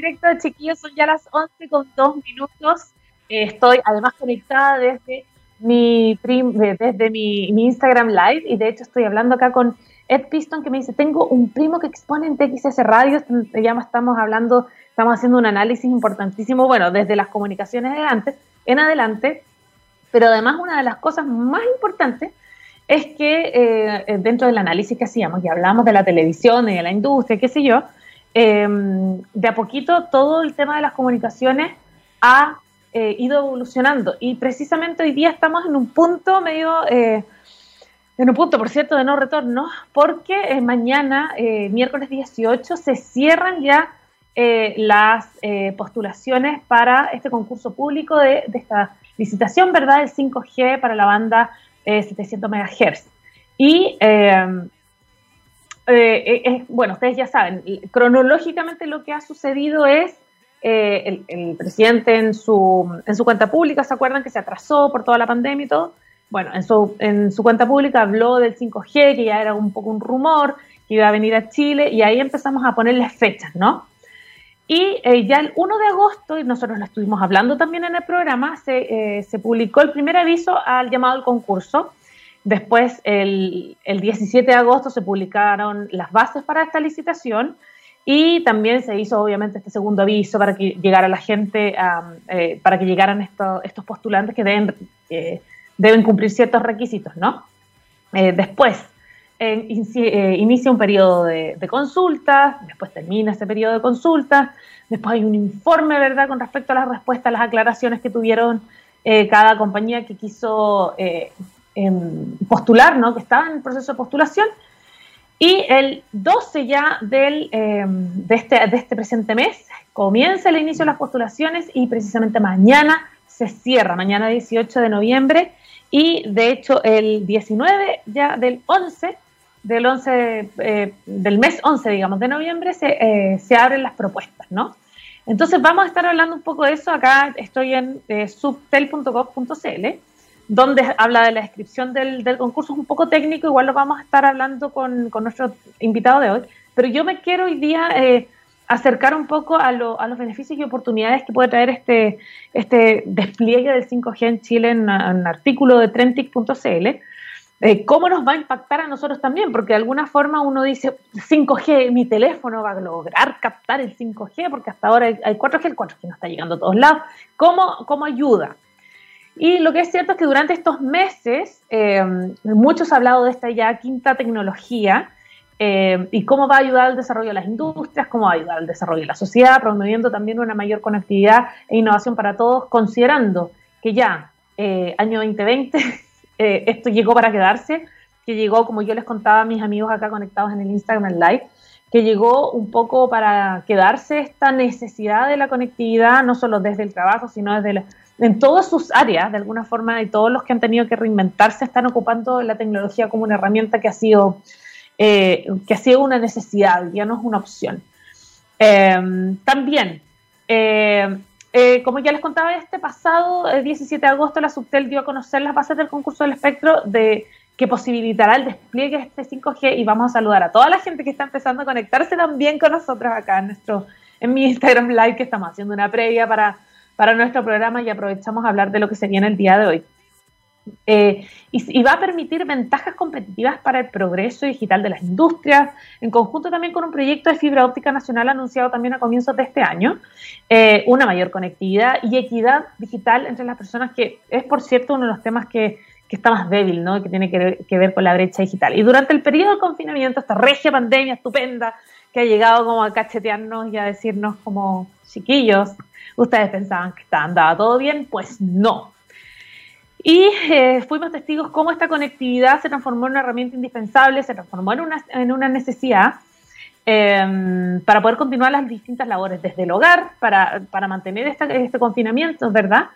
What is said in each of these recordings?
directo, chiquillos, son ya las 11 con 2 minutos. Eh, estoy además conectada desde mi, desde mi, Instagram Live y de hecho estoy hablando acá con Ed Piston que me dice, tengo un primo que expone en TXS Radio, ya estamos hablando, estamos haciendo un análisis importantísimo, bueno, desde las comunicaciones adelante, en adelante, pero además una de las cosas más importantes es que eh, dentro del análisis que hacíamos, y hablamos de la televisión y de la industria, qué sé yo, Em, de a poquito todo el tema de las comunicaciones ha eh, ido evolucionando y precisamente hoy día estamos en un punto medio, eh, en un punto, por cierto, de no retorno, porque eh, mañana, miércoles 18, se cierran ya las postulaciones para este concurso público de, de, esta licitación, ¿verdad?, del 5G para la banda 700 MHz. Y em, eh, eh bueno, ustedes ya saben, cronológicamente lo que ha sucedido es eh, el, presidente en su, en su cuenta pública, ¿se acuerdan que se atrasó por toda la pandemia y todo? Bueno, en su, en su cuenta pública habló del 5G, que ya era un poco un rumor, que iba a venir a Chile, y ahí empezamos a ponerle fechas, ¿no? Y eh, ya el 1 de agosto, y nosotros lo estuvimos hablando también en el programa, se, se publicó el primer aviso al llamado al concurso, Después, el, 17 de agosto se publicaron las bases para esta licitación y también se hizo, obviamente, este segundo aviso para que llegara la gente, eh, para que llegaran estos postulantes que deben, eh, deben cumplir ciertos requisitos, ¿no? Eh, después, inicia un periodo de, de, consultas, después termina ese periodo de consultas, después hay un informe, ¿verdad?, con respecto a las respuestas, las aclaraciones que tuvieron cada compañía que quiso postular, ¿no? que estaba en el proceso de postulación. Y el 12 ya del, em, de, este, de este presente mes comienza el inicio de las postulaciones y precisamente mañana se cierra, mañana 18 de noviembre y de hecho el 19 ya del 11, del 11, eh, del mes 11, digamos, de noviembre se, eh, se abren las propuestas, ¿no? Entonces vamos a estar hablando un poco de eso, acá estoy en eh, subtel.gov.cl donde habla de la descripción del, concurso, es un poco técnico, igual lo vamos a estar hablando con, nuestro invitado de hoy, pero yo me quiero hoy día eh, acercar un poco a, los beneficios y oportunidades que puede traer este, este despliegue del 5G en Chile en, un artículo de trentic.cl. Eh, ¿Cómo nos va a impactar a nosotros también? Porque de alguna forma uno dice, 5G, mi teléfono va a lograr captar el 5G, porque hasta ahora hay, 4G, el 4G no está llegando a todos lados. ¿Cómo, cómo ayuda? Y lo que es cierto es que durante estos meses, eh, muchos han hablado de esta ya quinta tecnología eh, y cómo va a ayudar al desarrollo de las industrias, cómo va a ayudar al desarrollo de la sociedad, promoviendo también una mayor conectividad e innovación para todos, considerando que ya eh, año 2020 esto llegó para quedarse, que llegó, como yo les contaba a mis amigos acá conectados en el Instagram Live, que llegó un poco para quedarse esta necesidad de la conectividad, no solo desde el trabajo, sino desde la en todas sus áreas, de alguna forma, y todos los que han tenido que reinventarse están ocupando la tecnología como una herramienta que ha sido, eh, que ha sido una necesidad, ya no es una opción. Em, también, eh, eh, como ya les contaba, este pasado el 17 de agosto la Subtel dio a conocer las bases del concurso del espectro de que posibilitará el despliegue de este 5G y vamos a saludar a toda la gente que está empezando a conectarse también con nosotros acá en nuestro en mi Instagram Live que estamos haciendo una previa para para nuestro programa y aprovechamos a hablar de lo que se viene el día de hoy. Eh, y, va a permitir ventajas competitivas para el progreso digital de las industrias, en conjunto también con un proyecto de fibra óptica nacional anunciado también a comienzos de este año, eh, una mayor conectividad y equidad digital entre las personas, que es por cierto uno de los temas que, que está más débil, ¿no? que tiene que, ver con la brecha digital. Y durante el periodo de confinamiento, esta regia pandemia estupenda que ha llegado como a cachetearnos y a decirnos como chiquillos, ustedes pensaban que andaba todo bien, pues no. Y eh, fuimos testigos cómo esta conectividad se transformó en una herramienta indispensable, se transformó en una, en una necesidad em, para poder continuar las distintas labores desde el hogar, para, para mantener este confinamiento, ¿verdad?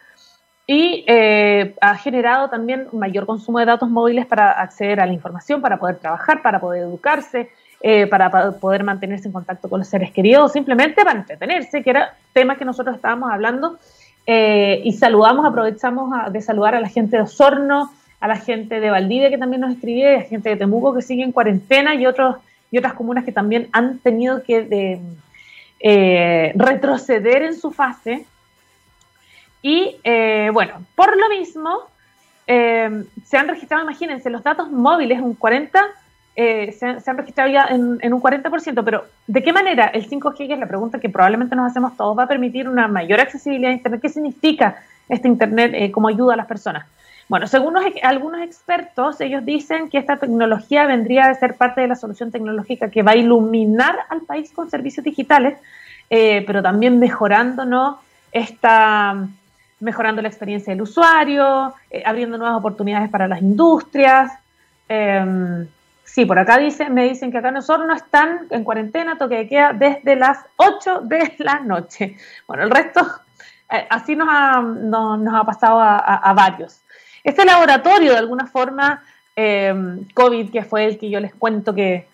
Y eh, ha generado también mayor consumo de datos móviles para acceder a la información, para poder trabajar, para poder educarse, eh, para, poder mantenerse en contacto con los seres queridos, simplemente para entretenerse, que era tema que nosotros estábamos hablando. Eh, y saludamos, aprovechamos de saludar a la gente de Osorno, a la gente de Valdivia que también nos escribió, a la gente de Temuco que sigue en cuarentena y, otros, y otras comunas que también han tenido que eh, retroceder en su fase. Y bueno, por lo mismo, se han registrado, imagínense, los datos móviles, un 40, se han, se, han, registrado ya en, en, un 40%, pero ¿de qué manera el 5G, que es la pregunta que probablemente nos hacemos todos, va a permitir una mayor accesibilidad a Internet? ¿Qué significa este Internet como ayuda a las personas? Bueno, según algunos expertos, ellos dicen que esta tecnología vendría a ser parte de la solución tecnológica que va a iluminar al país con servicios digitales, eh, pero también mejorándonos esta, mejorando la experiencia del usuario, eh, abriendo nuevas oportunidades para las industrias. Em, sí, por acá dice, me dicen que acá nosotros no están en cuarentena, toque de queda desde las 8 de la noche. Bueno, el resto, eh, así nos ha, nos ha pasado a varios. Este laboratorio, de alguna forma, eh, COVID, que fue el que yo les cuento que,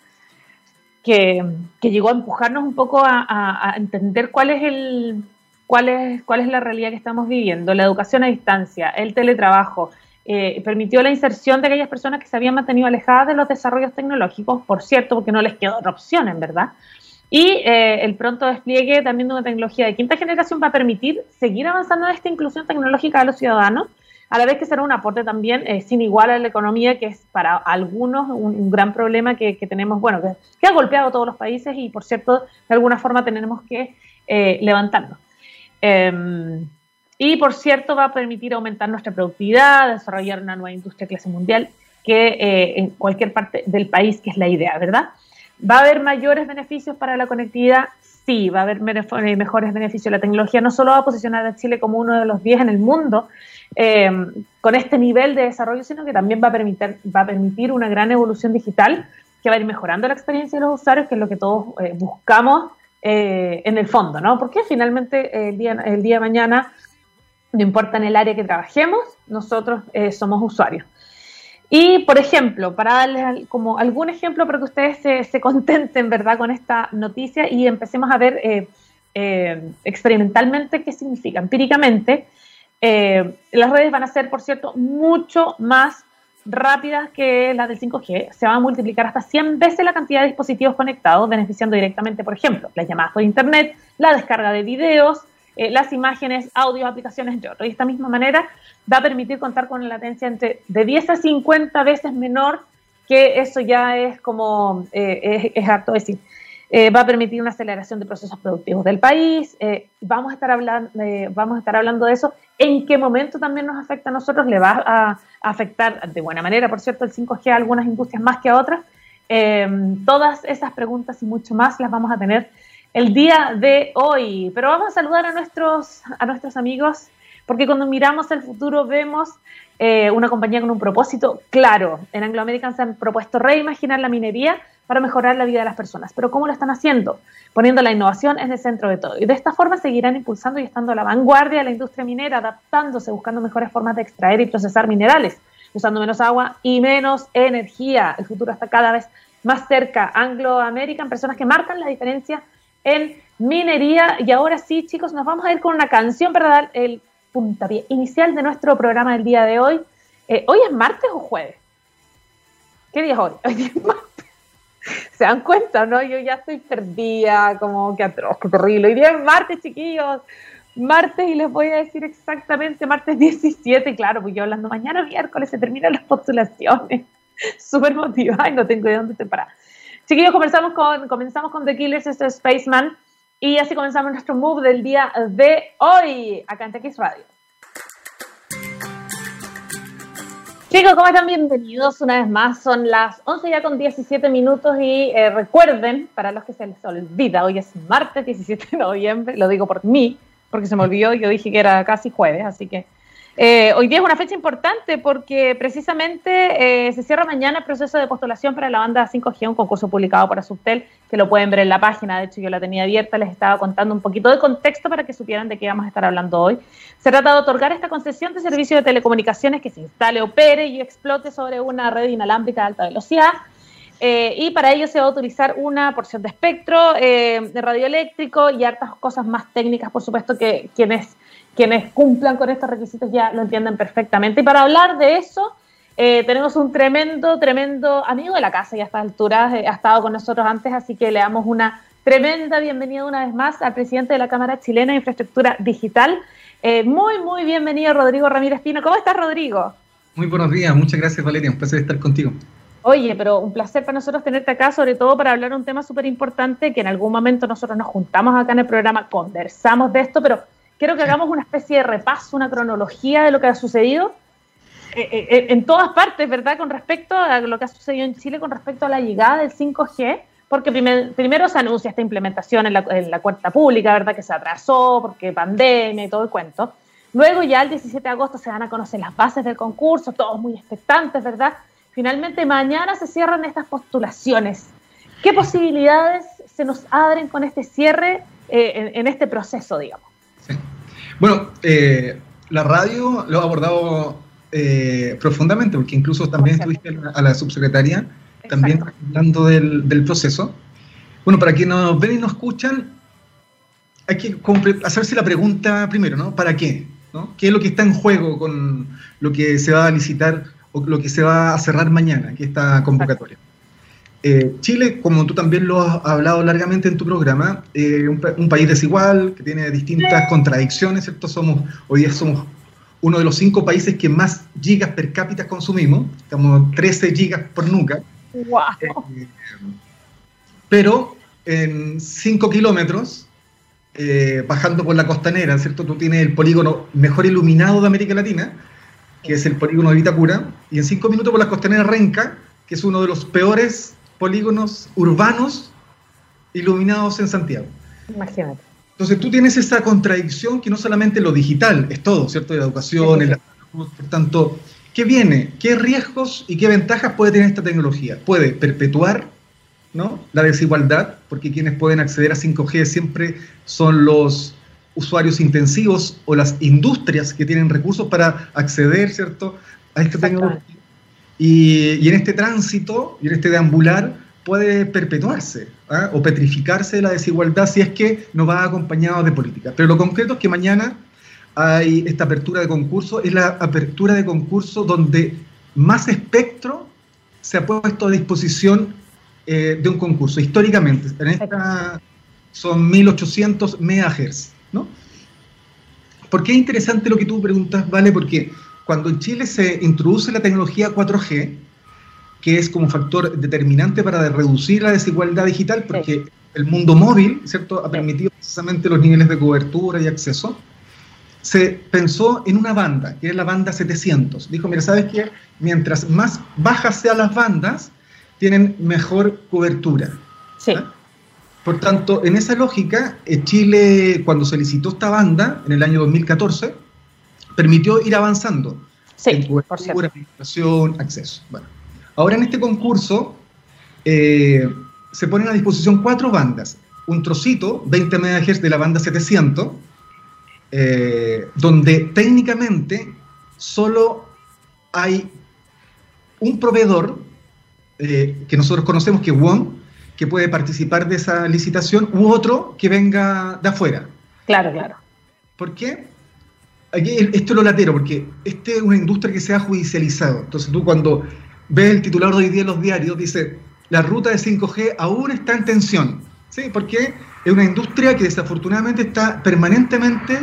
que, llegó a empujarnos un poco a, entender cuál es el cuál es, cuál es la realidad que estamos viviendo, la educación a distancia, el teletrabajo, eh, permitió la inserción de aquellas personas que se habían mantenido alejadas de los desarrollos tecnológicos, por cierto, porque no les quedó otra opción, en verdad. Y eh, el pronto despliegue también de una tecnología de quinta generación va a permitir seguir avanzando en esta inclusión tecnológica de los ciudadanos a la vez que será un aporte también eh, sin igual a la economía, que es para algunos un, gran problema que, tenemos, bueno, que, ha golpeado a todos los países y, por cierto, de alguna forma tenemos que levantarnos. Y, por cierto, va a permitir aumentar nuestra productividad, desarrollar una nueva industria clase mundial, que eh, en cualquier parte del país, que es la idea, ¿verdad? ¿Va a haber mayores beneficios para la conectividad? Sí, va a haber mejores beneficios. La tecnología no solo va a posicionar a Chile como uno de los 10 en el mundo, eh, con este nivel de desarrollo, sino que también va a, permitir, una gran evolución digital que va a ir mejorando la experiencia de los usuarios, que es lo que todos eh, buscamos eh, en el fondo, ¿no? Porque finalmente el día, el día de mañana, no importa en el área que trabajemos, nosotros somos usuarios. Y, por ejemplo, para darles como algún ejemplo para que ustedes se, contenten, ¿verdad?, con esta noticia y empecemos a ver experimentalmente qué significa. Empíricamente, eh, las redes van a ser, por cierto, mucho más rápidas que las del 5G. Se van a multiplicar hasta 100 veces la cantidad de dispositivos conectados, beneficiando directamente, por ejemplo, las llamadas por Internet, la descarga de videos, eh, las imágenes, audios, aplicaciones, entre. Y de esta misma manera va a permitir contar con una latencia entre de 10 a 50 veces menor, que eso ya es como, eh, es, harto decir. Eh, va a permitir una aceleración de procesos productivos del país. Vamos, a estar hablando, vamos a estar hablando de eso. ¿En qué momento también nos afecta a nosotros? Le va a, afectar de buena manera, por cierto, el 5G a algunas industrias más que a otras. Todas esas preguntas y mucho más las vamos a tener el día de hoy. Pero vamos a saludar a nuestros, a nuestros amigos, porque cuando miramos el futuro vemos eh, una compañía con un propósito claro. En Anglo American se han propuesto reimaginar la minería para mejorar la vida de las personas. Pero ¿cómo lo están haciendo? Poniendo la innovación en el centro de todo. Y de esta forma seguirán impulsando y estando a la vanguardia de la industria minera, adaptándose, buscando mejores formas de extraer y procesar minerales, usando menos agua y menos energía. El futuro está cada vez más cerca. Anglo American, personas que marcan la diferencia en minería. Y ahora sí, chicos, nos vamos a ir con una canción para dar el puntapié inicial de nuestro programa del día de hoy. Eh, ¿Hoy es martes o jueves? ¿Qué día es hoy? Hoy es martes. ¿Se dan cuenta, no? Yo ya estoy perdida, como que atroz, qué terrible. Hoy día es martes, chiquillos. Martes, y les voy a decir exactamente, martes 17, claro, pues yo hablando mañana miércoles se terminan las postulaciones. Súper motivada y no tengo de dónde te parar. Chiquillos, comenzamos con, comenzamos con The Killers, este es Spaceman, y así comenzamos nuestro move del día de hoy, acá en TX Radio. Chicos, ¿cómo están? Bienvenidos una vez más. Son las 11 ya con 17 minutos y eh, recuerden, para los que se les olvida, hoy es martes 17 de noviembre, lo digo por mí, porque se me olvidó, yo dije que era casi jueves, así que eh, hoy día es una fecha importante porque precisamente eh, se cierra mañana el proceso de postulación para la banda 5G, un concurso publicado por Asustel, que lo pueden ver en la página, de hecho yo la tenía abierta, les estaba contando un poquito de contexto para que supieran de qué vamos a estar hablando hoy. Se trata de otorgar esta concesión de servicio de telecomunicaciones que se instale, opere y explote sobre una red inalámbrica de alta velocidad. Eh, y para ello se va a utilizar una porción de espectro de radioeléctrico y hartas cosas más técnicas, por supuesto, que quienes quienes cumplan con estos requisitos ya lo entienden perfectamente. Y para hablar de eso, eh, tenemos un tremendo, tremendo amigo de la casa y a estas alturas eh, ha estado con nosotros antes, así que le damos una tremenda bienvenida una vez más al presidente de la Cámara Chilena de Infraestructura Digital. Eh, muy, muy bienvenido, Rodrigo Ramírez Pino. ¿Cómo estás, Rodrigo? Muy buenos días, muchas gracias, Valeria. Un placer estar contigo. Oye, pero un placer para nosotros tenerte acá, sobre todo para hablar un tema súper importante que en algún momento nosotros nos juntamos acá en el programa, conversamos de esto, pero quiero que hagamos una especie de repaso, una cronología de lo que ha sucedido eh, eh, en todas partes, ¿verdad? Con respecto a lo que ha sucedido en Chile con respecto a la llegada del 5G, porque primero se anuncia esta implementación en la, en la cuenta pública, ¿verdad? Que se atrasó porque pandemia y todo el cuento. Luego ya el 17 de agosto se van a conocer las bases del concurso, todos muy expectantes, ¿verdad? Finalmente mañana se cierran estas postulaciones. ¿Qué posibilidades se nos abren con este cierre eh, en, este proceso, digamos? Bueno, eh, la radio lo ha abordado eh, profundamente, porque incluso también estuviste a la, subsecretaria también hablando del, del, proceso. Bueno, para quienes nos ven y nos escuchan, hay que hacerse la pregunta primero, ¿no? ¿Para qué? ¿no? ¿Qué es lo que está en juego con lo que se va a licitar o lo que se va a cerrar mañana, que esta convocatoria? Eh, Chile, como tú también lo has hablado largamente en tu programa, eh, un, un, país desigual, que tiene distintas contradicciones, ¿cierto? Somos, hoy día somos uno de los cinco países que más gigas per cápita consumimos, estamos 13 gigas por nuca. Wow. Eh, pero en 5 kilómetros, bajando por la costanera, ¿cierto? Tú tienes el polígono mejor iluminado de América Latina, que es el polígono de Vitacura, y en 5 minutos por la costanera Renca, que es uno de los peores polígonos urbanos iluminados en Santiago. Imagínate. Entonces tú tienes esa contradicción que no solamente lo digital, es todo, ¿cierto? La educación, el por tanto, ¿qué viene? ¿Qué riesgos y qué ventajas puede tener esta tecnología? Puede perpetuar ¿no? la desigualdad, porque quienes pueden acceder a 5G siempre son los usuarios intensivos o las industrias que tienen recursos para acceder, ¿cierto?, a esta tecnología. Y, y en este tránsito en este deambular, puede perpetuarse ¿ah? o petrificarse la desigualdad si es que no va acompañado de política. Pero lo concreto es que mañana hay esta apertura de concurso, es la apertura de concurso donde más espectro se ha puesto a disposición eh, de un concurso, históricamente. En esta son 1800 MHz, ¿no? ¿Por qué es interesante lo que tú preguntas, Vale? Porque cuando en Chile se introduce la tecnología 4G, que es como factor determinante para reducir la desigualdad digital, porque el mundo móvil, ¿cierto?, ha permitido precisamente los niveles de cobertura y acceso. Se pensó en una banda, que es la banda 700. Dijo, mira, ¿sabes qué? Mientras más bajas sean las bandas, tienen mejor cobertura. Sí. ¿Ah? Por tanto, en esa lógica, eh, Chile, cuando se licitó esta banda, en el año 2014, permitió ir avanzando. Sí, en cobertura, acceso. Bueno, Ahora en este concurso eh, se ponen a disposición cuatro bandas. Un trocito, 20 MHz de la banda 700, eh, donde técnicamente solo hay un proveedor eh, que nosotros conocemos que es WON, que puede participar de esa licitación, u otro que venga de afuera. Claro, claro. ¿Por qué? Aquí esto es lo latero, porque esta es una industria que se ha judicializado. Entonces tú cuando ve el titular de hoy día en los diarios, dice, la ruta de 5G aún está en tensión. ¿Sí? Porque es una industria que desafortunadamente está permanentemente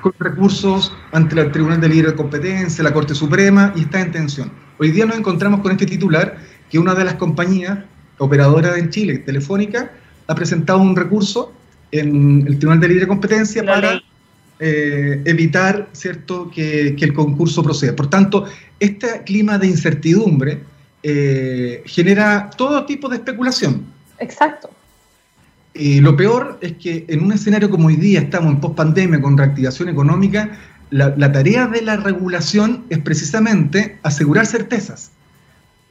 con recursos ante el Tribunal de Libre Competencia, la Corte Suprema, y está en tensión. Hoy día nos encontramos con este titular que una de las compañías operadoras en Chile, Telefónica, ha presentado un recurso en el Tribunal de Libre Competencia para eh, evitar ¿cierto? Que, que, el concurso proceda. Por tanto, este clima de incertidumbre eh, genera todo tipo de especulación. Exacto. Y lo peor es que en un escenario como hoy día estamos en post-pandemia con reactivación económica, la, la, tarea de la regulación es precisamente asegurar certezas,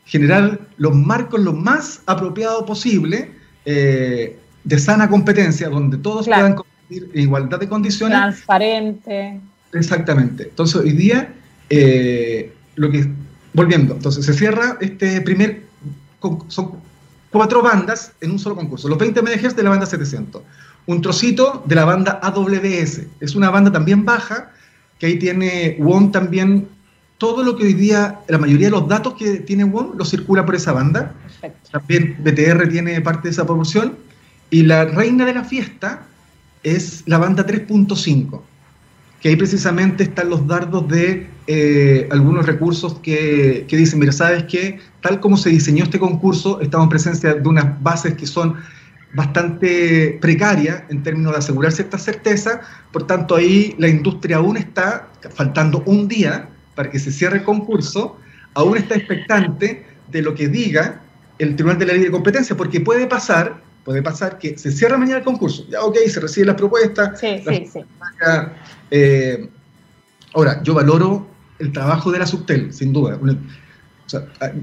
generar los marcos lo más apropiados posible eh, de sana competencia, donde todos claro. puedan competir en igualdad de condiciones. Transparente. Exactamente. Entonces hoy día eh, lo que, volviendo, entonces se cierra este primer, son cuatro bandas en un solo concurso, los 20 MHz de la banda 700, un trocito de la banda AWS, es una banda también baja, que ahí tiene WOM también, todo lo que hoy día, la mayoría de los datos que tiene WOM lo circula por esa banda, Perfecto. también BTR tiene parte de esa proporción, Y la reina de la fiesta es la banda 3.5, que ahí precisamente están los dardos de eh, algunos recursos que, que, dicen, mira, ¿sabes qué? Tal como se diseñó este concurso, estamos en presencia de unas bases que son bastante precarias en términos de asegurar cierta certeza, por tanto ahí la industria aún está, faltando un día para que se cierre el concurso, aún está expectante de lo que diga el Tribunal de la Ley de Competencia, porque puede pasar, puede pasar que se cierra mañana el concurso, ya ok, se reciben las propuestas. Sí, sí, sí. Eh, ahora, yo valoro el trabajo de la Subtel, sin duda.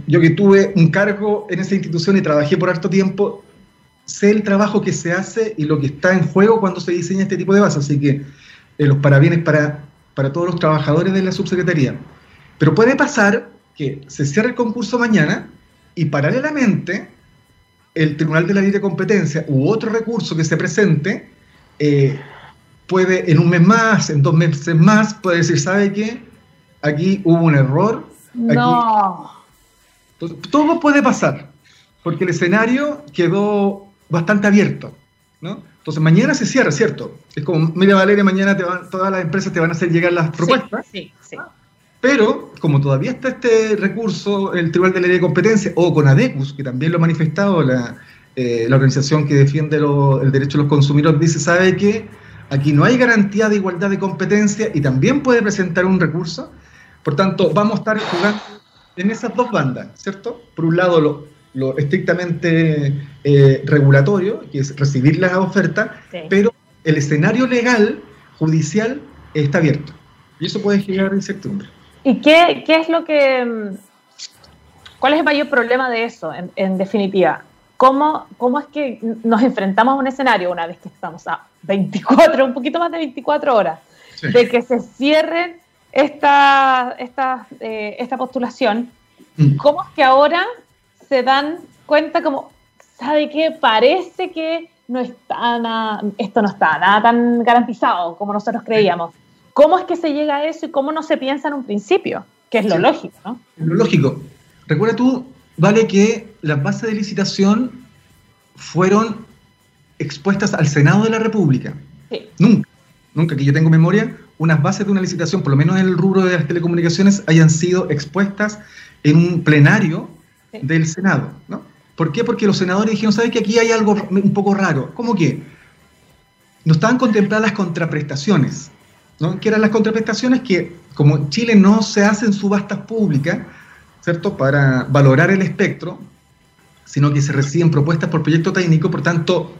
yo que tuve un cargo en esa institución y trabajé por harto tiempo, sé el trabajo que se hace y lo que está en juego cuando se diseña este tipo de base, así que eh, los parabienes para, para todos los trabajadores de la subsecretaría. Pero puede pasar que se cierre el concurso mañana y paralelamente el Tribunal de la Ley de Competencia u otro recurso que se presente eh, puede en un mes más, en dos meses más, puede decir, ¿sabe qué? Aquí hubo un error. no. todo puede pasar, porque el escenario quedó bastante abierto, ¿no? Entonces mañana se cierra, ¿cierto? Es como, mira Valeria, mañana te van, todas las empresas te van a hacer llegar las propuestas. Sí, sí, sí. Pero, como todavía está este recurso, el Tribunal de Ley de Competencia, o con ADECUS, que también lo ha manifestado la, eh, la organización que defiende el derecho de los consumidores, dice, ¿sabe qué? Aquí no hay garantía de igualdad de competencia y también puede presentar un recurso. Por tanto, vamos a estar jugando en esas dos bandas, ¿cierto? Por un lado, lo, lo estrictamente eh, regulatorio, que es recibir las ofertas, pero el escenario legal, judicial, está abierto. Y eso puede generar incertidumbre. ¿Y qué, qué, es lo que... Mm, ¿Cuál es el mayor problema de eso, en, definitiva? ¿Cómo, ¿Cómo es que nos enfrentamos a un escenario una vez que estamos a 24, un poquito más de 24 horas, de que se cierren esta, esta, eh, esta postulación? Mm. ¿Cómo es que ahora se dan cuenta como, ¿sabe qué? Parece que no está nada, esto no está nada tan garantizado como nosotros creíamos. ¿Cómo es que se llega a eso y cómo no se piensa en un principio? Que es lo lógico, ¿no? Lo lógico. Recuerda tú, Vale, que las bases de licitación fueron expuestas al Senado de la República. Sí. Nunca, nunca que yo tengo memoria, unas bases de una licitación, por lo menos en el rubro de las telecomunicaciones, hayan sido expuestas en un plenario del Senado, ¿no? ¿Por qué? Porque los senadores dijeron, ¿sabes que aquí hay algo un poco raro? ¿Cómo que? No estaban contempladas las contraprestaciones, ¿no? Que eran las contraprestaciones que, como en Chile no se hacen subastas públicas, ¿cierto? Para valorar el espectro, sino que se reciben propuestas por proyecto técnico, por tanto,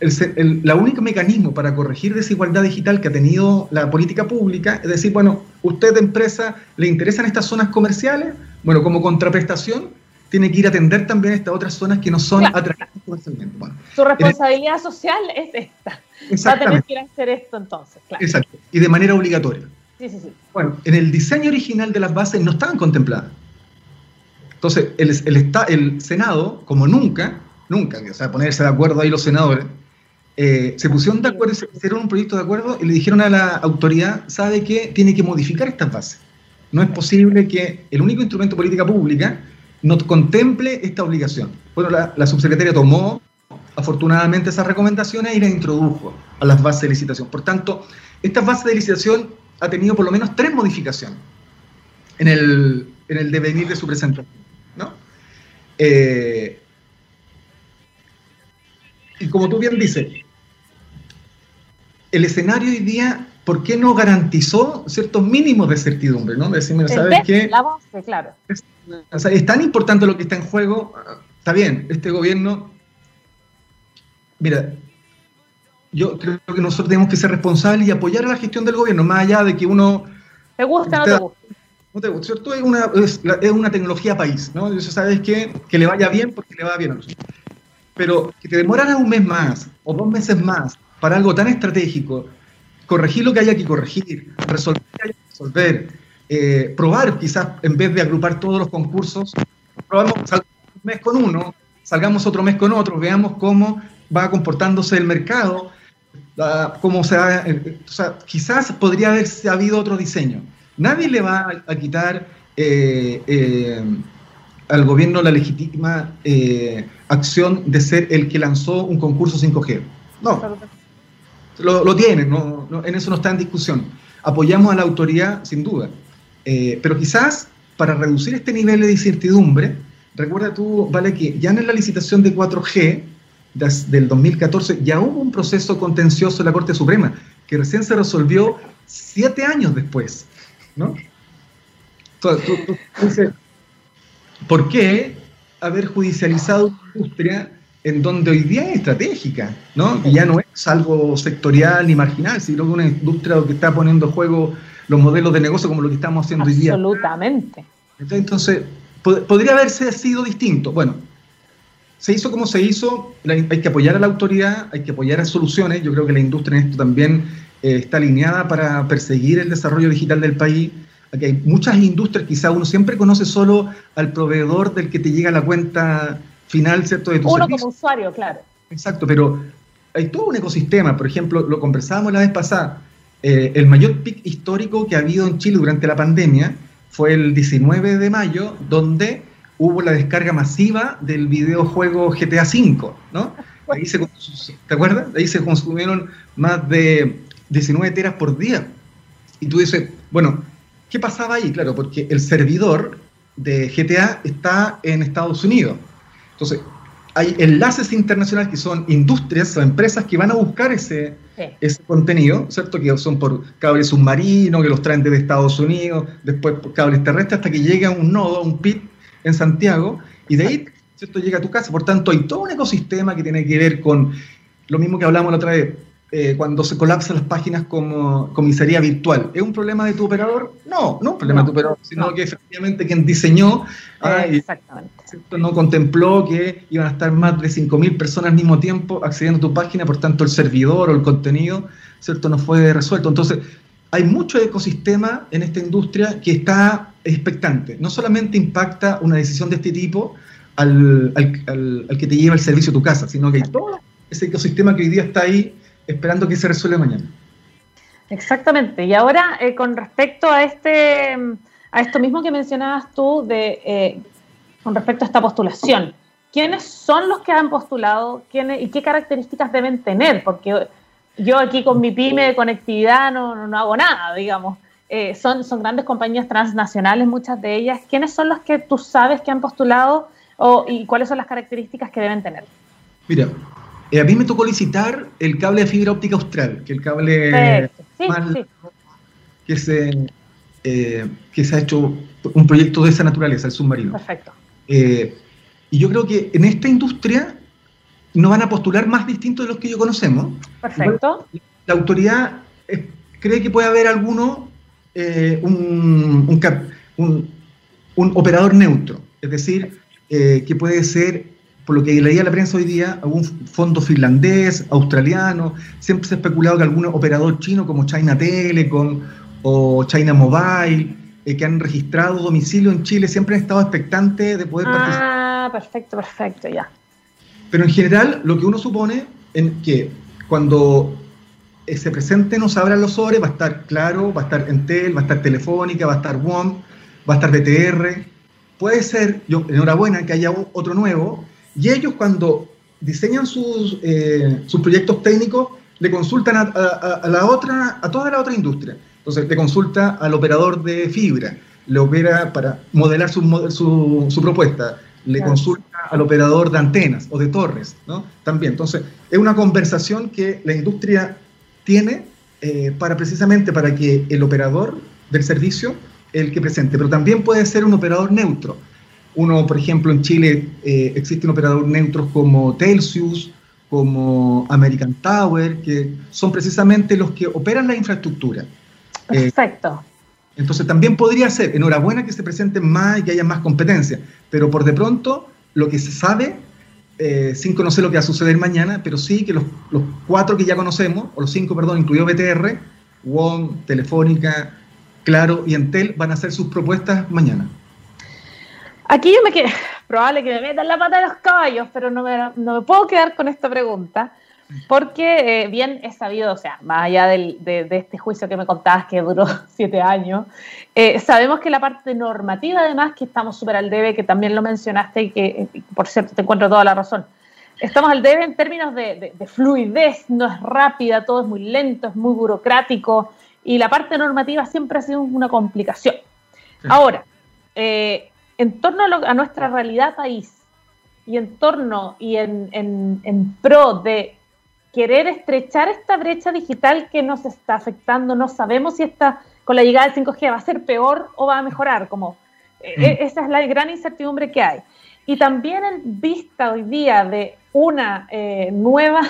el, la único mecanismo para corregir desigualdad digital que ha tenido la política pública es decir, bueno, usted de empresa le interesan estas zonas comerciales, bueno, como contraprestación, tiene que ir a atender también estas otras zonas que no son atractivas comercialmente. Su responsabilidad social es esta. Va a tener que ir a hacer esto entonces, claro. Exacto, y de manera obligatoria. Sí, sí, sí. Bueno, en el diseño original de las bases no estaban contempladas. Entonces, el, el, el Senado, como nunca, nunca, o sea, ponerse de acuerdo ahí los senadores, eh, se pusieron de acuerdo, hicieron un proyecto de acuerdo y le dijeron a la autoridad, ¿sabe qué? Tiene que modificar estas bases. No es posible que el único instrumento de política pública no contemple esta obligación. Bueno, la, subsecretaria tomó afortunadamente esas recomendaciones y las introdujo a las bases de licitación. Por tanto, esta base de licitación ha tenido por lo menos tres modificaciones en el, en el devenir de su presentación. ¿no? Eh, y como tú bien dices, el escenario hoy día, ¿por qué no garantizó ciertos mínimos de certidumbre? ¿no? Decirme, ¿sabes qué? La base, claro. Es, es tan importante lo que está en juego. Está bien, este gobierno. Mira, yo creo que nosotros tenemos que ser responsables y apoyar a la gestión del gobierno, más allá de que uno. ¿Te gusta o no te gusta? No te gusta, ¿cierto? Es una, es, es una tecnología país, ¿no? Entonces, ¿sabes qué? Que le vaya bien porque le va bien a nosotros. Pero que te demorara un mes más o dos meses más para algo tan estratégico, corregir lo que haya que corregir, resolver lo que haya que resolver, eh, probar quizás en vez de agrupar todos los concursos, probamos un mes con uno, salgamos otro mes con otro, veamos cómo va comportándose el mercado, cómo se va, eh, quizás podría haber habido otro diseño. Nadie le va a, quitar eh, al gobierno la legítima eh, acción de ser el que lanzó un concurso 5G. No, lo, lo tienen, en eso no está en discusión. Apoyamos a la autoridad, sin duda, eh, pero quizás para reducir este nivel de incertidumbre, recuerda tú, Vale, que ya en la licitación de 4G del 2014 ya hubo un proceso contencioso en la Corte Suprema, que recién se resolvió siete años después, ¿no? ¿por qué haber judicializado una industria en donde hoy día es estratégica, ¿no? Y ya no es algo sectorial ni marginal, sino que una industria que está poniendo en juego los modelos de negocio como lo que estamos haciendo hoy día. Absolutamente. Entonces, podría haberse sido distinto. Bueno, se hizo como se hizo, hay que apoyar a la autoridad, hay que apoyar a soluciones, yo creo que la industria en esto también eh, está alineada para perseguir el desarrollo digital del país, Aquí hay muchas industrias, quizá uno siempre conoce solo al proveedor del que te llega la cuenta final, ¿cierto? De tu uno como usuario, claro. Exacto, pero hay todo un ecosistema. Por ejemplo, lo conversábamos la vez pasada. Eh, el mayor pic histórico que ha habido en Chile durante la pandemia fue el 19 de mayo, donde hubo la descarga masiva del videojuego GTA V, ¿no? Ahí se, ¿Te acuerdas? Ahí se consumieron más de 19 teras por día. Y tú dices, bueno, ¿Qué pasaba ahí? Claro, porque el servidor de GTA está en Estados Unidos. Entonces, hay enlaces internacionales que son industrias o empresas que van a buscar ese, ese contenido, ¿cierto? Que son por cables submarinos, que los traen desde Estados Unidos, después por cables terrestres, hasta que llega a un nodo, a un pit en Santiago, y de ahí, ¿cierto? Llega a tu casa. Por tanto, hay todo un ecosistema que tiene que ver con lo mismo que hablamos la otra vez, eh, cuando se colapsan las páginas como comisaría virtual. ¿Es un problema de tu operador? No, no es un problema de tu operador, sino que efectivamente quien diseñó ah, no contempló que iban a estar más de 5.000 personas al mismo tiempo accediendo a tu página, por tanto el servidor o el contenido ¿cierto? no fue resuelto. Entonces, hay mucho ecosistema en esta industria que está expectante. No solamente impacta una decisión de este tipo al, al, al que te lleva el servicio a tu casa, sino que hay todo ese ecosistema que hoy día está ahí esperando que se resuelva mañana. Exactamente. Y ahora, eh, con respecto a este, a esto mismo que mencionabas tú, de, eh, con respecto a esta postulación, ¿quiénes son los que han postulado quiénes, y qué características deben tener? Porque yo aquí con mi pyme de conectividad no, no, hago nada, digamos. Eh, son, son grandes compañías transnacionales, muchas de ellas. ¿Quiénes son los que tú sabes que han postulado o, y cuáles son las características que deben tener? Mira, eh, a mí me tocó licitar el cable de fibra óptica austral, que el cable Que, se, eh, que se ha hecho un proyecto de esa naturaleza, el submarino. Perfecto. Eh, y yo creo que en esta industria no van a postular más distintos de los que yo conocemos. Perfecto. La autoridad cree que puede haber alguno, un, un, un, operador neutro, es decir, que puede ser por lo que leía la prensa hoy día, algún fondo finlandés, australiano, siempre se ha especulado que algún operador chino como China Telecom o China Mobile, eh, que han registrado domicilio en Chile, siempre han estado expectantes de poder participar. Ah, perfecto, perfecto, ya. Pero en general, lo que uno supone es que cuando eh, se presenten o se abran los sobres, va a estar Claro, va a estar Entel, va a estar Telefónica, va a estar WOM, va a estar BTR. Puede ser, yo, enhorabuena, que haya otro nuevo, y ellos cuando diseñan sus, eh, sus proyectos técnicos, le consultan a, la otra, a toda la otra industria. Entonces, le consulta al operador de fibra, le opera para modelar su, su, su propuesta, le consulta al operador de antenas o de torres, ¿no? También. Entonces, es una conversación que la industria tiene eh, para precisamente para que el operador del servicio, el que presente, pero también puede ser un operador neutro uno, por ejemplo, en Chile eh, existen operadores neutros como Telsius, como American Tower, que son precisamente los que operan la infraestructura. Eh, Perfecto. entonces también podría ser, enhorabuena que se presenten más y que haya más competencia, pero por de pronto lo que se sabe, eh, sin conocer lo que va a suceder mañana, pero sí que los, cuatro que ya conocemos, o los cinco, perdón, incluido BTR, WOM, Telefónica, Claro y Entel, van a hacer sus propuestas mañana. Aquí yo me quedé, probable que me metan la pata de los caballos, pero no me, no me puedo quedar con esta pregunta. Porque eh, bien es sabido, o sea, más allá de, este juicio que me contabas que duró siete años, eh, sabemos que la parte normativa, además, que estamos súper al debe, que también lo mencionaste y que, por cierto, te encuentro toda la razón. Estamos al debe en términos de, fluidez, no es rápida, todo es muy lento, es muy burocrático y la parte normativa siempre ha sido una complicación. Ahora, eh, en torno a, nuestra realidad país y en torno y en, en pro de querer estrechar esta brecha digital que nos está afectando. No sabemos si esta, con la llegada del 5G va a ser peor o va a mejorar. Como, eh, mm. esa es la gran incertidumbre que hay. Y también en vista hoy día de una eh, nueva,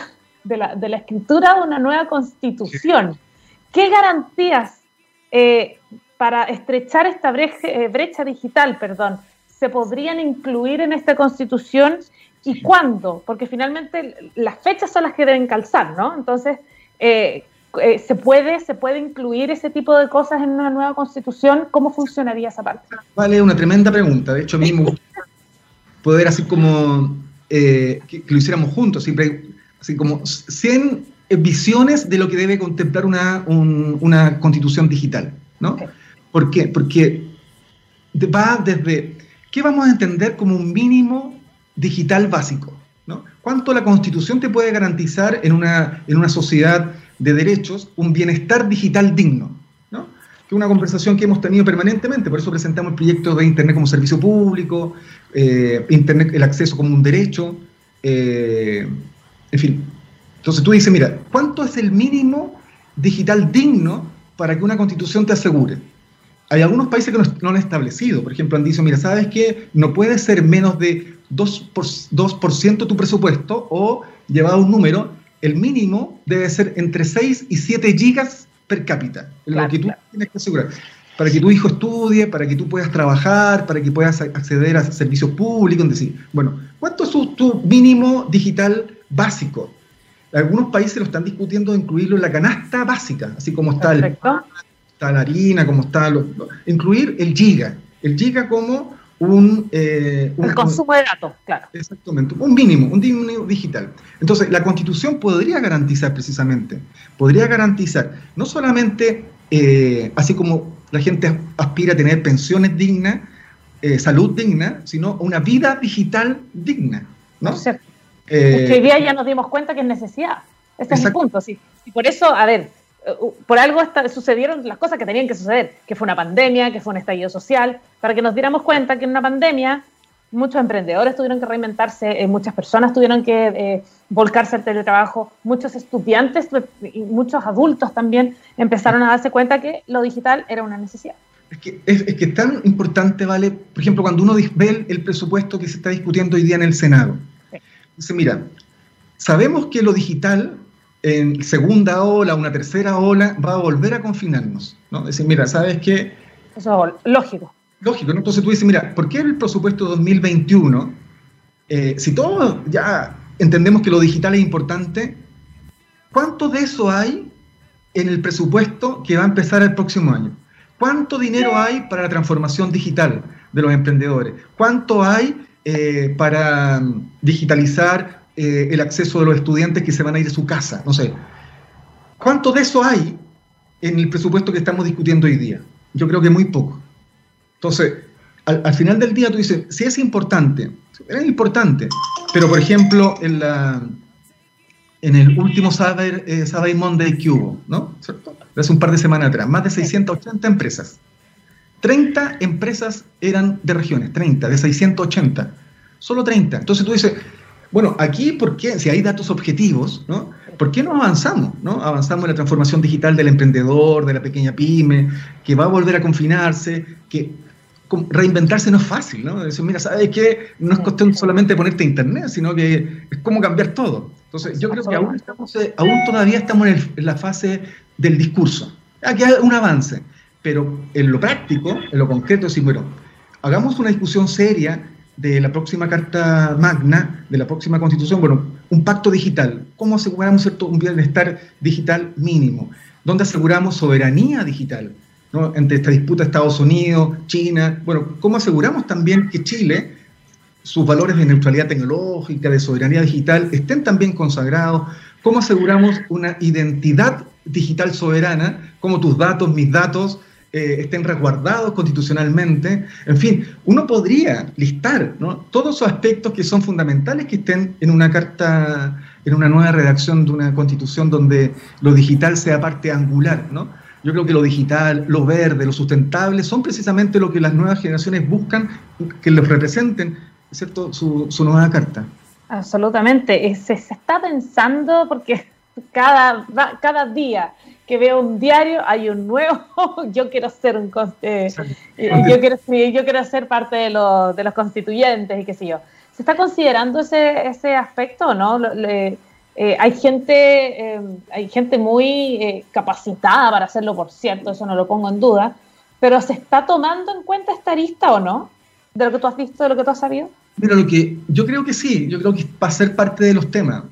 de la, de la, escritura de una nueva constitución, ¿qué garantías eh, para estrechar esta brecha, brecha digital, perdón, se podrían incluir en esta constitución y cuándo, porque finalmente las fechas son las que deben calzar, ¿no? Entonces, eh, eh, ¿se, puede, ¿se puede incluir ese tipo de cosas en una nueva constitución? ¿Cómo funcionaría esa parte? Vale, una tremenda pregunta. De hecho, a mí me poder así como eh, que, lo hiciéramos juntos, siempre así como 100 visiones de lo que debe contemplar una, una constitución digital, ¿no? ¿Por qué? Porque va desde, ¿qué vamos a entender como un mínimo digital básico. ¿no? ¿Cuánto la Constitución te puede garantizar en una, en una sociedad de derechos un bienestar digital digno? ¿no? Que una conversación que hemos tenido permanentemente, por eso presentamos el proyecto de Internet como servicio público, eh, Internet, el acceso como un derecho, eh, en fin. Entonces tú dices, mira, ¿cuánto es el mínimo digital digno para que una constitución te asegure? Hay algunos países que no, no han establecido, por ejemplo, han dicho, mira, ¿sabes qué? No puede ser menos de 2%, de tu presupuesto o, llevado a un número, el mínimo debe ser entre 6 y 7 gigas per cápita, lo que tú tienes que asegurar. Para que tu hijo estudie, para que tú puedas trabajar, para que puedas acceder a servicios públicos. decir, bueno, ¿cuánto es tu mínimo digital básico? Algunos países lo están discutiendo de incluirlo en la canasta básica, así como está, el, está la harina, como está... incluir el giga. El giga como un... Eh, el consumo de datos, claro. Exactamente, un mínimo, un mínimo digital. Entonces, la Constitución podría garantizar precisamente, podría garantizar no solamente, eh, así como la gente aspira a tener pensiones dignas, eh, salud digna, sino una vida digital digna, ¿no? Cierto. que hoy día ya nos dimos cuenta que es necesidad. Ese es el punto, sí. Y por eso, a ver, por algo sucedieron las cosas que tenían que suceder, que fue una pandemia, que fue un estallido social, para que nos diéramos cuenta que en una pandemia muchos emprendedores tuvieron que reinventarse, eh, muchas personas tuvieron que eh, volcarse al teletrabajo, muchos estudiantes y muchos adultos también empezaron a darse cuenta que lo digital era una necesidad. Es que es, que es tan importante, ¿vale? Por ejemplo, cuando uno ve el, presupuesto que se está discutiendo hoy día en el Senado, dice, mira, sabemos que lo digital en segunda ola, una tercera ola, va a volver a confinarnos. ¿no? Decir, mira, ¿sabes qué? Eso es lógico. Lógico, ¿no? Entonces tú dices, mira, ¿por qué el presupuesto 2021, eh, si todos ya entendemos que lo digital es importante, ¿cuánto de eso hay en el presupuesto que va a empezar el próximo año? ¿Cuánto dinero hay para la transformación digital de los emprendedores? ¿Cuánto hay eh, para digitalizar eh, el acceso de los estudiantes que se van a ir a su casa. No sé. ¿Cuánto de eso hay en el presupuesto que estamos discutiendo hoy día? Yo creo que muy poco. Entonces, al, final del día tú dices, si es importante, es importante, pero por ejemplo, en, la, en el último Saturday, eh, Monday que hubo, ¿no? ¿Cierto? Hace un par de semanas atrás, más de 680 empresas. 30 empresas eran de regiones, 30, de 680. Solo 30. Entonces tú dices, bueno, aquí, ¿por qué? Si hay datos objetivos, ¿no? ¿Por qué no avanzamos? ¿no? Avanzamos en la transformación digital del emprendedor, de la pequeña pyme, que va a volver a confinarse, que reinventarse no es fácil, ¿no? Decir, mira, ¿sabes qué? No es cuestión solamente ponerte a internet, sino que es como cambiar todo. Entonces, yo creo que aún, estamos, eh, aún todavía estamos en, la fase del discurso. Aquí hay un avance, pero en lo práctico, en lo concreto, sí, bueno, hagamos una discusión seria de la próxima Carta Magna, de la próxima Constitución, bueno, un pacto digital. ¿Cómo aseguramos cierto, un bienestar digital mínimo? ¿Dónde aseguramos soberanía digital? ¿no? Entre esta disputa Estados Unidos, China. Bueno, ¿cómo aseguramos también que Chile, sus valores de neutralidad tecnológica, de soberanía digital, estén también consagrados? ¿Cómo aseguramos una identidad digital soberana? ¿Cómo tus datos, mis datos, eh, estén resguardados constitucionalmente. En fin, uno podría listar todos esos aspectos que son fundamentales que estén en una carta, en una nueva redacción de una constitución donde lo digital sea parte angular. ¿no? Yo creo que lo digital, lo verde, lo sustentable son precisamente lo que las nuevas generaciones buscan que les representen ¿cierto? Su, su nueva carta. Absolutamente. Se está pensando porque cada, cada día que veo un diario hay un nuevo, yo quiero ser un eh, eh, yo quiero yo quiero ser parte de, los, de los constituyentes y qué sé yo. ¿Se está considerando ese, ese aspecto o no? Eh, hay gente hay gente muy capacitada para hacerlo, por cierto, eso no lo pongo en duda, pero ¿se está tomando en cuenta esta arista o no? De lo que tú has visto, de lo que tú has sabido. Mira, lo que yo creo que sí, yo creo que va a ser parte de los temas.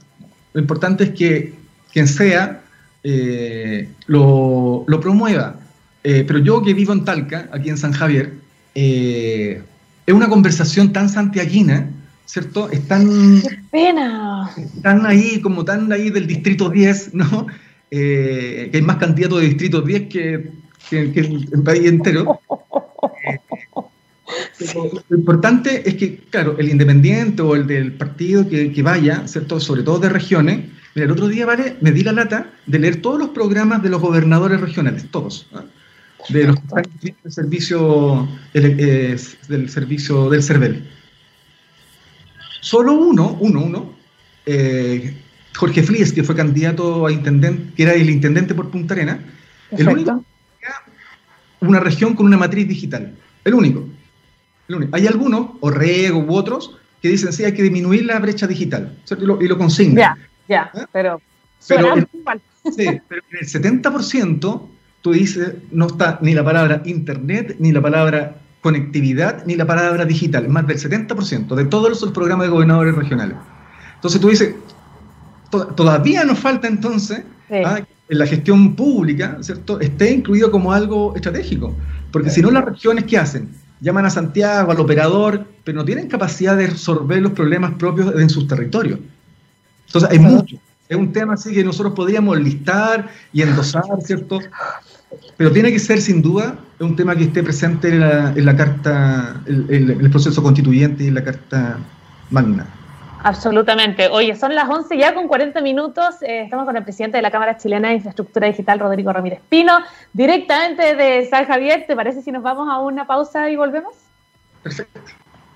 Lo importante es que quien sea eh, lo, promueva. Eh, pero yo que vivo en Talca, aquí en San Javier, eh, es una conversación tan santiaguina, ¿cierto? Están, ¡Qué pena! Están ahí, como tan ahí del distrito 10, ¿no? que hay más candidatos de distrito 10 que, que, el país entero. Lo importante es que, claro, el independiente o el del partido que, que vaya, ¿cierto? Sobre todo de regiones, el otro día, ¿vale? Me di la lata de leer todos los programas de los gobernadores regionales, todos. ¿ah? De los que están del servicio, eh, del servicio del CERVEL. Solo uno, uno, uno, eh, Jorge Flies, que fue candidato a intendente, que era el intendente por Punta Arena, el único una región con una matriz digital. El único. El único. Hay algunos, Orrego u otros, que dicen sí, hay que disminuir la brecha digital, Y lo, y lo consignan. Ya, ¿Eh? pero, pero, el, sí, pero en el 70% tú dices, no está ni la palabra internet, ni la palabra conectividad, ni la palabra digital, más del 70% de todos los programas de gobernadores regionales. Entonces tú dices, todavía nos falta entonces ¿ah? en la gestión pública, ¿cierto? Esté incluido como algo estratégico, porque si no las regiones, ¿qué hacen? Llaman a Santiago, al operador, pero no tienen capacidad de resolver los problemas propios en sus territorios. Entonces, hay mucho. Es un tema así que nosotros podríamos listar y endosar, ¿cierto? Pero tiene que ser, sin duda, un tema que esté presente en la, en la carta, en, el proceso constituyente y en la carta magna. Absolutamente. Oye, son las 11 ya con 40 minutos. Eh, estamos con el presidente de la Cámara Chilena de Infraestructura Digital, Rodrigo Ramírez Pino, directamente de San Javier. ¿Te parece si nos vamos a una pausa y volvemos? Perfecto.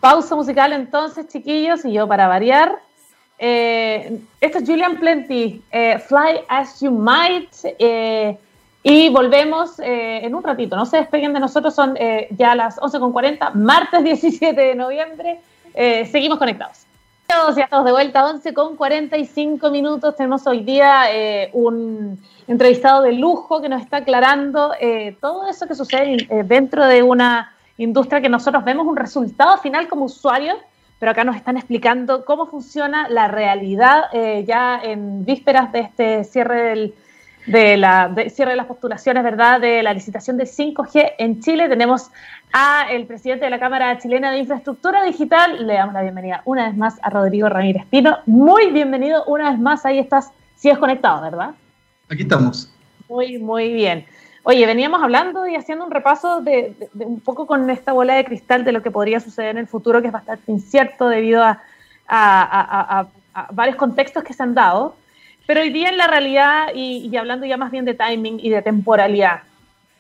Pausa musical entonces, chiquillos, y yo para variar eh, esto es Julian Plenty, eh, Fly As You Might. Eh, y volvemos en un ratito. No se despeguen de nosotros, son ya las 11.40, martes 17 de noviembre. seguimos conectados. Ya estamos de vuelta, 11.45 minutos. Tenemos hoy día un entrevistado de lujo que nos está aclarando todo eso que sucede dentro de una industria que nosotros vemos un resultado final como usuarios pero acá nos están explicando cómo funciona la realidad eh, ya en vísperas de este cierre de, la, cierre de las postulaciones, ¿verdad?, de la licitación de 5G en Chile. Tenemos a el presidente de la Cámara Chilena de Infraestructura Digital. Le damos la bienvenida una vez más a Rodrigo Ramírez Pino. Muy bienvenido una vez más. Ahí estás, sigues conectado, ¿verdad? Aquí estamos. Muy, muy bien. Oye, veníamos hablando y haciendo un repaso de, un poco con esta bola de cristal de lo que podría suceder en el futuro, que es bastante incierto debido a, varios contextos que se han dado. Pero hoy día en la realidad, y, hablando ya más bien de timing y de temporalidad,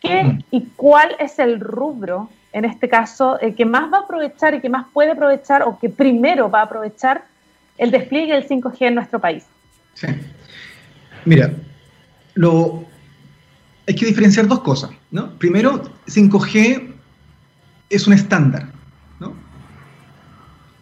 ¿qué y cuál es el rubro, en este caso, el que más va a aprovechar y que más puede aprovechar o que primero va a aprovechar el despliegue del 5G en nuestro país? Sí. Mira, lo, hay que diferenciar dos cosas. ¿no? Primero, 5G es un estándar. ¿no?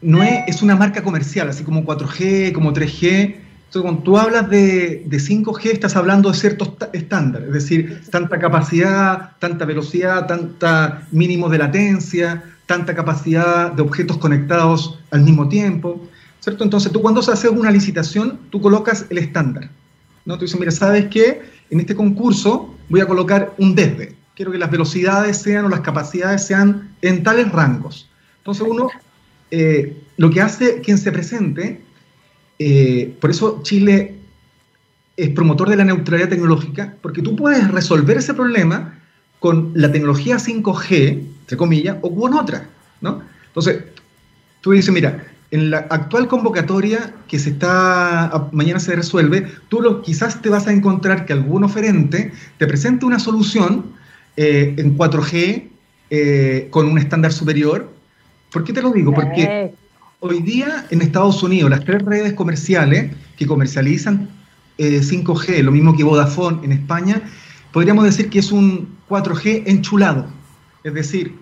no es, es, una marca comercial, así como 4G, como 3G. Entonces, cuando tú hablas de, de 5G, estás hablando de ciertos estándares, es decir, tanta capacidad, tanta velocidad, tanta mínimo de latencia, tanta capacidad de objetos conectados al mismo tiempo. ¿cierto? Entonces, tú cuando se hace una licitación, tú colocas el estándar. ¿no? Tú dices, mira, ¿sabes qué? En este concurso voy a colocar un desde. Quiero que las velocidades sean o las capacidades sean en tales rangos. Entonces uno, eh, lo que hace quien se presente, eh, por eso Chile es promotor de la neutralidad tecnológica porque tú puedes resolver ese problema con la tecnología 5G, entre comillas, o con otra, ¿no? Entonces, tú dices, mira, en la actual convocatoria que se está, mañana se resuelve, tú lo, quizás te vas a encontrar que algún oferente te presente una solución eh, en 4G eh, con un estándar superior. ¿Por qué te lo digo? Porque hoy día en Estados Unidos las tres redes comerciales que comercializan 5G, eh, lo mismo que Vodafone en España, podríamos decir que es un 4G enchulado. Es decir,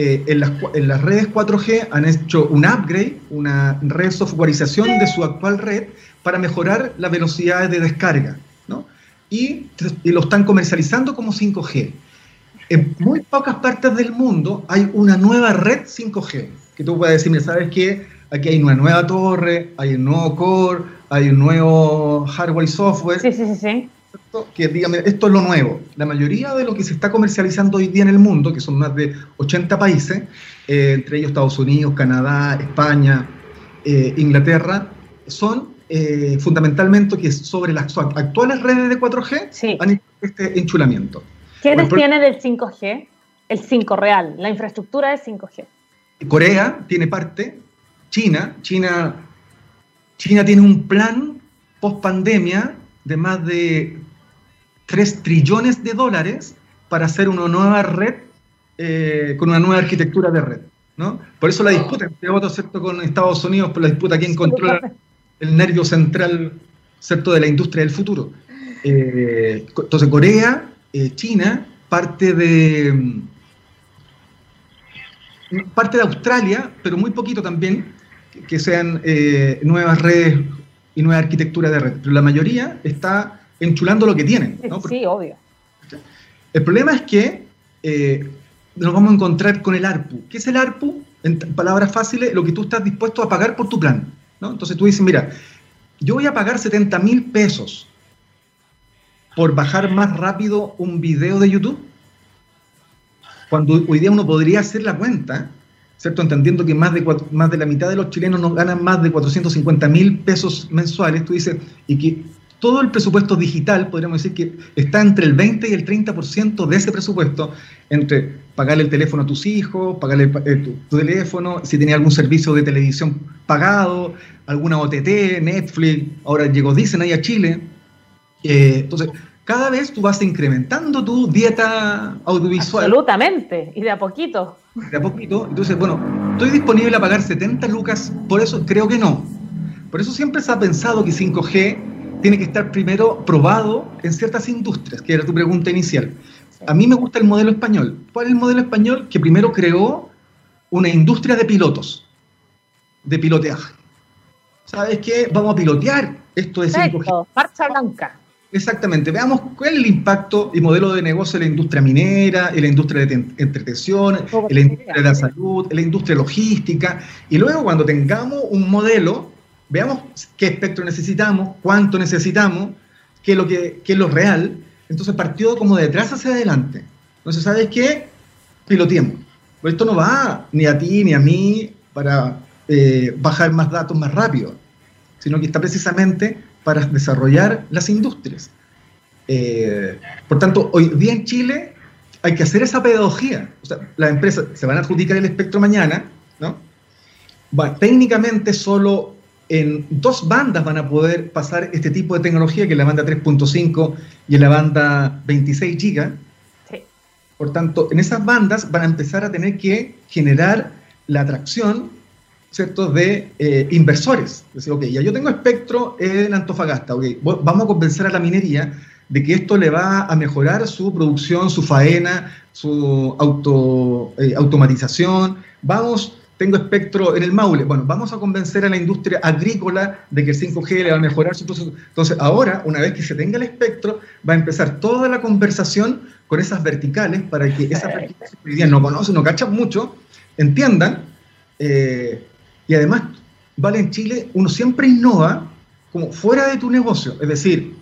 eh, en, las, redes 4G han hecho un upgrade, una resoftwareización de su actual red para mejorar las velocidades de descarga, ¿no? Y, lo están comercializando como 5G. En muy pocas partes del mundo hay una nueva red 5G, que tú puedes decir, ¿sabes qué? Aquí hay una nueva torre, hay un nuevo core, hay un nuevo hardware y software. Sí, sí, sí. sí que dígame, esto es lo nuevo. La mayoría de lo que se está comercializando hoy día en el mundo, que son más de 80 países, eh, entre ellos Estados Unidos, Canadá, España, eh, Inglaterra, son eh, fundamentalmente que sobre las actuales redes de 4G han hecho este enchulamiento. ¿Qué bueno, tiene del 5G? El 5 real, la infraestructura de 5G. Corea tiene parte, China, China, China tiene un plan post pandemia de más de 3 trillones de dólares para hacer una nueva red eh, con una nueva arquitectura de red. ¿no? Por eso la disputa entre otros, ¿cierto? con Estados Unidos, por la disputa quién controla el nervio central ¿cierto? de la industria del futuro. Eh, entonces, Corea, eh, China, parte de, mm, parte de Australia, pero muy poquito también, que sean nuevas redes y nueva arquitectura de red. Pero la mayoría está enchulando lo que tienen. Sí, obvio. El problema es que eh, nos vamos a encontrar con el ARPU. ¿Qué es el ARPU? En palabras fáciles, lo que tú estás dispuesto a pagar por tu plan. ¿no? Entonces tú dices, mira, yo voy a pagar 70 mil pesos por bajar más rápido un video de YouTube, cuando hoy día uno podría hacer la cuenta ¿cierto? Entendiendo que más de, más de la mitad de los chilenos no ganan más de 450 mil pesos mensuales, tú dices, y que todo el presupuesto digital, podríamos decir que está entre el 20 y el 30% de ese presupuesto, entre pagarle el teléfono a tus hijos, pagarle eh, tu, teléfono, si tenía algún servicio de televisión pagado, alguna OTT, Netflix, ahora llegó Disney a Chile. Eh, entonces, cada vez tú vas incrementando tu dieta audiovisual. Absolutamente, y de a poquito. De a poquito. Entonces, bueno, estoy disponible a pagar 70 lucas, por eso creo que no. Por eso siempre se ha pensado que 5G tiene que estar primero probado en ciertas industrias, que era tu pregunta inicial. A mí me gusta el modelo español. ¿Cuál es el modelo español? Que primero creó una industria de pilotos, de piloteaje. ¿Sabes qué? Vamos a pilotear esto de 5G. Marcha blanca. Exactamente, veamos cuál es el impacto y modelo de negocio de la industria minera, en la industria de entretención, en la industria de la salud, en la industria logística, y luego cuando tengamos un modelo, veamos qué espectro necesitamos, cuánto necesitamos, qué es lo, que, es lo real, entonces partió como de atrás hacia adelante. Entonces, ¿sabes qué? Piloteemos. Pues esto no va ni a ti ni a mí para eh, bajar más datos más rápido, sino que está precisamente para desarrollar las industrias. Eh, por tanto, hoy día en Chile hay que hacer esa pedagogía. O sea, las empresas se van a adjudicar el espectro mañana, ¿no? técnicamente solo en dos bandas van a poder pasar este tipo de tecnología, que es la banda 3.5 y en la banda 26 GB. Por tanto, en esas bandas van a empezar a tener que generar la atracción ¿cierto? de eh, inversores. Decir, ok, ya yo tengo espectro en Antofagasta, okay, vamos a convencer a la minería de que esto le va a mejorar su producción, su faena, su auto, eh, automatización. Vamos, tengo espectro en el Maule. Bueno, vamos a convencer a la industria agrícola de que el 5G le va a mejorar su proceso. Entonces, ahora, una vez que se tenga el espectro, va a empezar toda la conversación con esas verticales para que esas verticales que hoy día no conocen, no cachan mucho, entiendan eh, y además, vale, en Chile uno siempre innova como fuera de tu negocio. Es decir,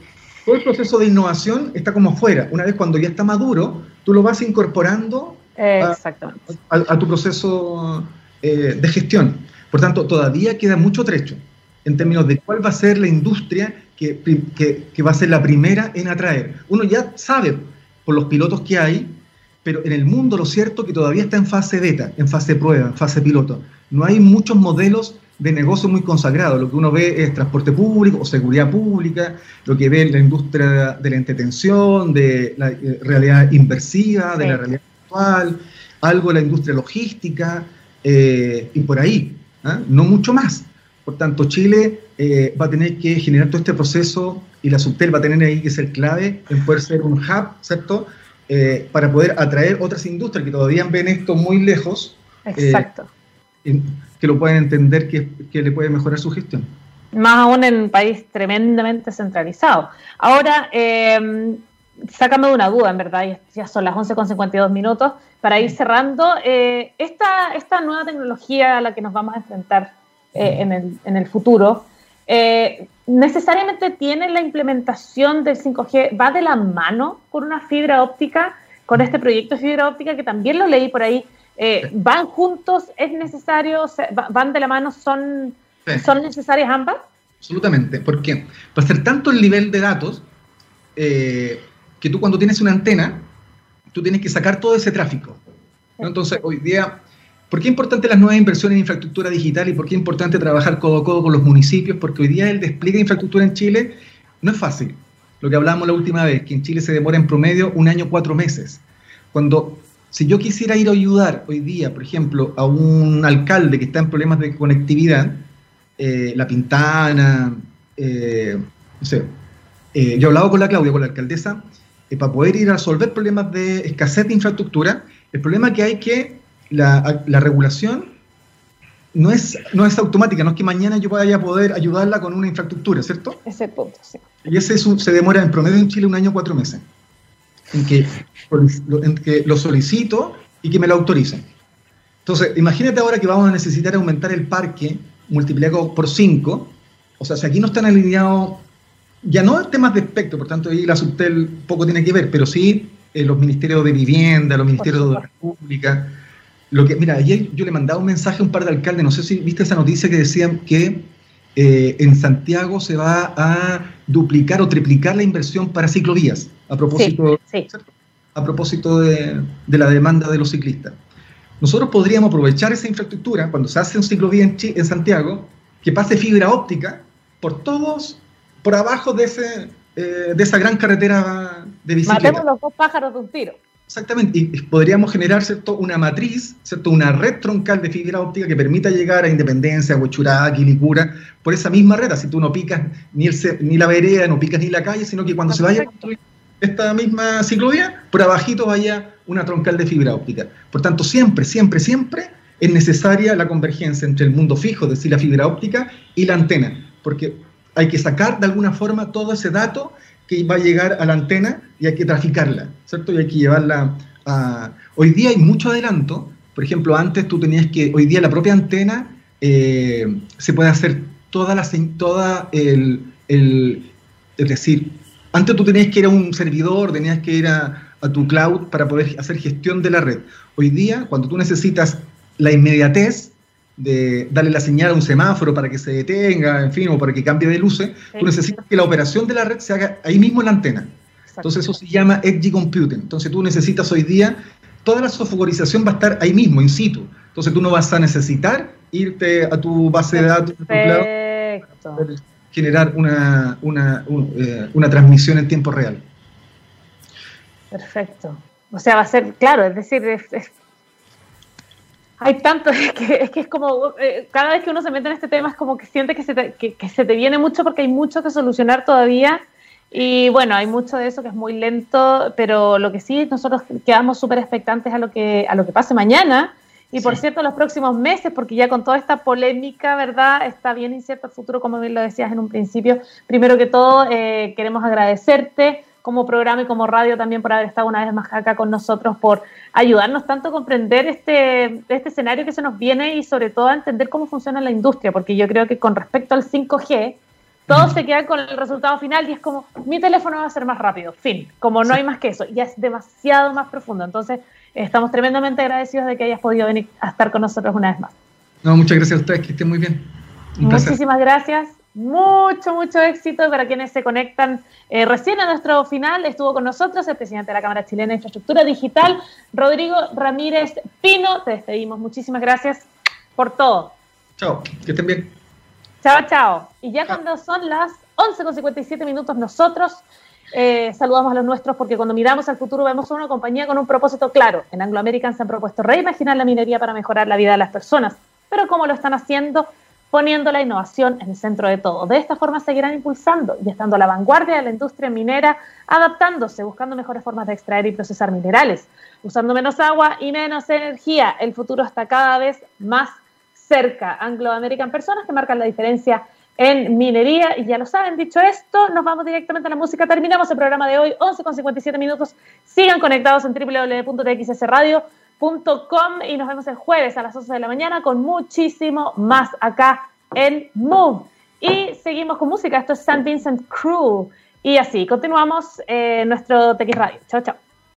todo el proceso de innovación está como fuera. Una vez cuando ya está maduro, tú lo vas incorporando a, tu proceso eh, de gestión. Por tanto, todavía queda mucho trecho en términos de cuál va a ser la industria que, que, va a ser la primera en atraer. Uno ya sabe por los pilotos que hay, pero en el mundo lo cierto que todavía está en fase beta, en fase prueba, en fase piloto. No hay muchos modelos de negocio muy consagrados. Lo que uno ve es transporte público o seguridad pública, lo que ve la industria de la entretención, de la eh, realidad inversiva, de la realidad actual, algo de la industria logística eh, y por ahí, ¿ah? no mucho más. Por tanto, Chile eh, va a tener que generar todo este proceso y la Subtel va a tener ahí que ser clave en poder ser un hub, ¿cierto? Eh, para poder atraer otras industrias que todavía ven esto muy lejos. Exacto. que lo pueden entender que, que le puede mejorar su gestión más aún en un país tremendamente centralizado. Ahora, eh, sácame de una duda, en verdad, ya son las 11.52 minutos, para ir cerrando, eh, esta, esta nueva tecnología a la que nos vamos a enfrentar eh, en, el, en, el, futuro, eh, necesariamente tiene la implementación del 5G, va de la mano con una fibra óptica, con este proyecto de fibra óptica que también lo leí por ahí, van juntos, es necesario, van de la mano, son, son necesarias ambas. Absolutamente, porque para hacer tanto el nivel de datos, que tú cuando tienes una antena, tú tienes que sacar todo ese tráfico. Entonces, hoy día, ¿por qué es importante las nuevas inversiones en infraestructura digital y por qué es importante trabajar codo a codo con los municipios? Porque hoy día el despliegue de infraestructura en Chile no es fácil. Lo que hablábamos la última vez, que en Chile se demora en promedio un año, cuatro meses. Cuando, si yo quisiera ir a ayudar hoy día, por ejemplo, a un alcalde que está en problemas de conectividad, eh, La Pintana, eh, no sé, eh, yo he hablado con la Claudia, con la alcaldesa, eh, para poder ir a resolver problemas de escasez de infraestructura, el problema que hay que la, la, regulación no es, no es automática, no es que mañana yo vaya a poder ayudarla con una infraestructura, ¿cierto? Ese punto, sí. Y ese se demora en promedio en Chile un año cuatro meses, en que, en que lo solicito y que me lo autoricen. Entonces, imagínate ahora que vamos a necesitar aumentar el parque multiplicado por 5, o sea, si aquí no están alineados ya no temas de espectro, por tanto ahí la Subtel poco tiene que ver, pero sí eh, los ministerios de vivienda, los ministerios de la República. Lo que, mira, ayer yo le mandaba un mensaje a un par de alcaldes, no sé si viste esa noticia que decían que eh, en Santiago se va a duplicar o triplicar la inversión para ciclovías, a propósito, A propósito de, la demanda de los ciclistas. Nosotros podríamos aprovechar esa infraestructura cuando se hace un ciclovía en, en Santiago, que pase fibra óptica por todos por abajo de, ese, eh, de esa gran carretera de bicicleta. Matemos los dos pájaros de un tiro. Exactamente, y podríamos generar ¿cierto? una matriz, ¿cierto? una red troncal de fibra óptica que permita llegar a Independencia, Huechurá, Quilicura, por esa misma red, así tú no picas ni, el, ni la vereda, no picas ni la calle, sino que cuando se vaya a construir esta misma ciclovía, por abajito vaya una troncal de fibra óptica. Por tanto, siempre, siempre, siempre es necesaria la convergencia entre el mundo fijo, es decir, la fibra óptica, y la antena, porque hay que sacar de alguna forma todo ese dato que va a llegar a la antena y hay que traficarla, ¿cierto? Y hay que llevarla a... Hoy día hay mucho adelanto, por ejemplo, antes tú tenías que, hoy día la propia antena eh, se puede hacer toda la, toda el, es decir, antes tú tenías que ir a un servidor, tenías que ir a, a tu cloud para poder hacer gestión de la red. Hoy día, cuando tú necesitas la inmediatez, de darle la señal a un semáforo para que se detenga, en fin, o para que cambie de luces, tú necesitas que la operación de la red se haga ahí mismo en la antena. Entonces eso se llama Edge Computing. Entonces tú necesitas hoy día, toda la softwareización va a estar ahí mismo, in situ. Entonces tú no vas a necesitar irte a tu base de datos, para generar una, una, eh, una transmisión en tiempo real. Perfecto. O sea, va a ser, claro, es decir, es, hay tanto, es que, es que es como, eh, cada vez que uno se mete en este tema es como que siente que se, te, que, se te viene mucho porque hay mucho que solucionar todavía. Y bueno, hay mucho de eso que es muy lento, pero lo que sí, nosotros quedamos súper expectantes a lo, que, a lo que pase mañana. Y por cierto, los próximos meses, porque ya con toda esta polémica, ¿verdad? Está bien incierto el futuro, como bien lo decías en un principio. Primero que todo, eh, queremos agradecerte como programa y como radio también por haber estado una vez más acá con nosotros, por ayudarnos tanto a comprender este, este escenario que se nos viene y sobre todo a entender cómo funciona la industria, porque yo creo que con respecto al 5G, todos se quedan con el resultado final y es como, mi teléfono va a ser más rápido, fin, como no hay más que eso, ya es demasiado más profundo. Entonces, estamos tremendamente agradecidos de que hayas podido venir a estar con nosotros una vez más. No, muchas gracias a ustedes, que estén muy bien. Muchísimas gracias mucho, mucho éxito para quienes se conectan eh, recién a nuestro final. Estuvo con nosotros el presidente de la Cámara Chilena de Infraestructura Digital, Rodrigo Ramírez Pino. Te despedimos. Muchísimas gracias por todo. Chao, que estén bien. Chao, chao. Y ya cuando son las 11 con 57 minutos, nosotros eh, saludamos a los nuestros porque cuando miramos al futuro vemos una compañía con un propósito claro. En Anglo American se han propuesto reimaginar la minería para mejorar la vida de las personas. Pero ¿cómo lo están haciendo? Poniendo la innovación en el centro de todo. De esta forma seguirán impulsando y estando a la vanguardia de la industria minera, adaptándose, buscando mejores formas de extraer y procesar minerales, usando menos agua y menos energía. El futuro está cada vez más cerca. Anglo American, personas que marcan la diferencia en minería. Y ya lo saben, dicho esto, nos vamos directamente a la música. Terminamos el programa de hoy, 11 con 57 minutos. Sigan conectados en www.txsradio.com y nos vemos el jueves a las 11 de la mañana con muchísimo más acá en Move. Y seguimos con música. Esto es San Vincent Crew. Y así, continuamos en nuestro TX Radio. Chao, chao.